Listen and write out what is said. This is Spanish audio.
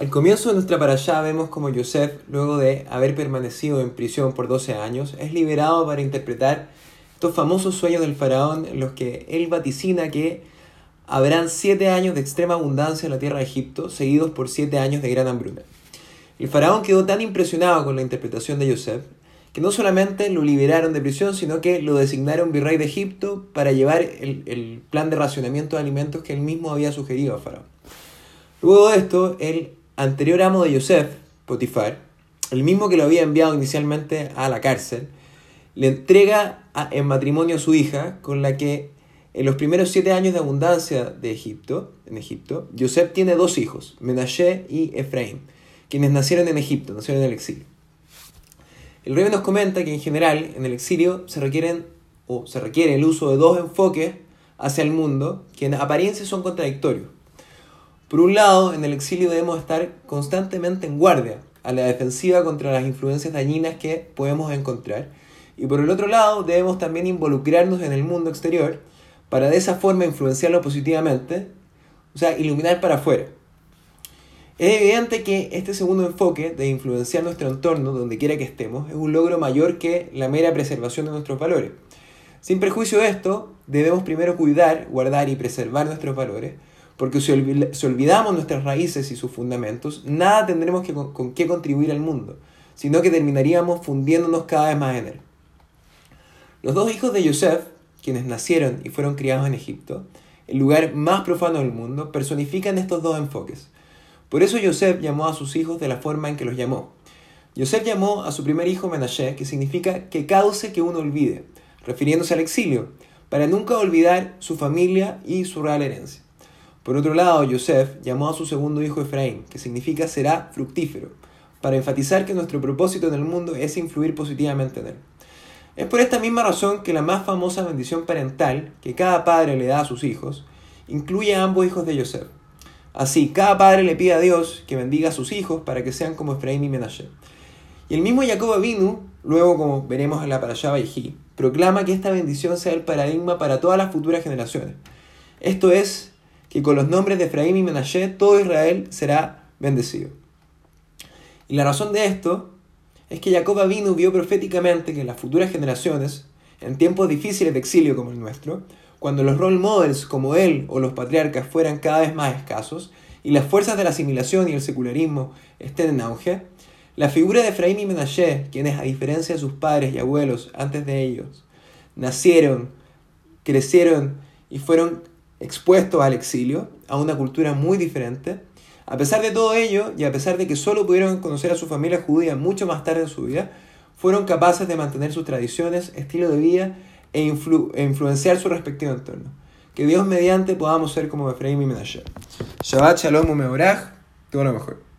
Al comienzo de nuestra parashá vemos como Yosef, luego de haber permanecido en prisión por 12 años, es liberado para interpretar estos famosos sueños del faraón en los que él vaticina que habrán 7 años de extrema abundancia en la tierra de Egipto, seguidos por 7 años de gran hambruna. El faraón quedó tan impresionado con la interpretación de Yosef que no solamente lo liberaron de prisión, sino que lo designaron virrey de Egipto para llevar el, el plan de racionamiento de alimentos que él mismo había sugerido al faraón. Luego de esto, él anterior amo de Yosef, Potifar, el mismo que lo había enviado inicialmente a la cárcel, le entrega en matrimonio a su hija, con la que en los primeros siete años de abundancia de Egipto, en Egipto, Yosef tiene dos hijos, Menashe y Efraín, quienes nacieron en Egipto, nacieron en el exilio. El rey nos comenta que en general en el exilio se requieren o se requiere el uso de dos enfoques hacia el mundo que en apariencia son contradictorios. Por un lado, en el exilio debemos estar constantemente en guardia, a la defensiva contra las influencias dañinas que podemos encontrar. Y por el otro lado, debemos también involucrarnos en el mundo exterior para de esa forma influenciarlo positivamente, o sea, iluminar para afuera. Es evidente que este segundo enfoque de influenciar nuestro entorno donde quiera que estemos es un logro mayor que la mera preservación de nuestros valores. Sin perjuicio de esto, debemos primero cuidar, guardar y preservar nuestros valores, porque si, olvidamos nuestras raíces y sus fundamentos, nada tendremos que, con, qué contribuir al mundo, sino que terminaríamos fundiéndonos cada vez más en él. Los dos hijos de Yosef, quienes nacieron y fueron criados en Egipto, el lugar más profano del mundo, personifican estos dos enfoques. Por eso Yosef llamó a sus hijos de la forma en que los llamó. Yosef llamó a su primer hijo Menashe, que significa que cause que uno olvide, refiriéndose al exilio, para nunca olvidar su familia y su real herencia. Por otro lado, Yosef llamó a su segundo hijo Efraín, que significa será fructífero, para enfatizar que nuestro propósito en el mundo es influir positivamente en él. Es por esta misma razón que la más famosa bendición parental que cada padre le da a sus hijos incluye a ambos hijos de Yosef. Así, cada padre le pide a Dios que bendiga a sus hijos para que sean como Efraín y Menashe. Y el mismo Jacob Avinu, luego como veremos en la Parashá Baiji, proclama que esta bendición sea el paradigma para todas las futuras generaciones. Esto es que con los nombres de Efraín y Menashe todo Israel será bendecido. Y la razón de esto es que Jacob vino vio proféticamente que las futuras generaciones, en tiempos difíciles de exilio como el nuestro, cuando los role models como él o los patriarcas fueran cada vez más escasos y las fuerzas de la asimilación y el secularismo estén en auge, la figura de Efraín y Menashe, quienes a diferencia de sus padres y abuelos antes de ellos, nacieron, crecieron y fueron expuestos al exilio, a una cultura muy diferente. A pesar de todo ello, y a pesar de que solo pudieron conocer a su familia judía mucho más tarde en su vida, fueron capaces de mantener sus tradiciones, estilo de vida e, e influenciar su respectivo entorno. Que Dios mediante podamos ser como Efraín y Menashe. Shabbat Shalom Umeorach, todo lo mejor.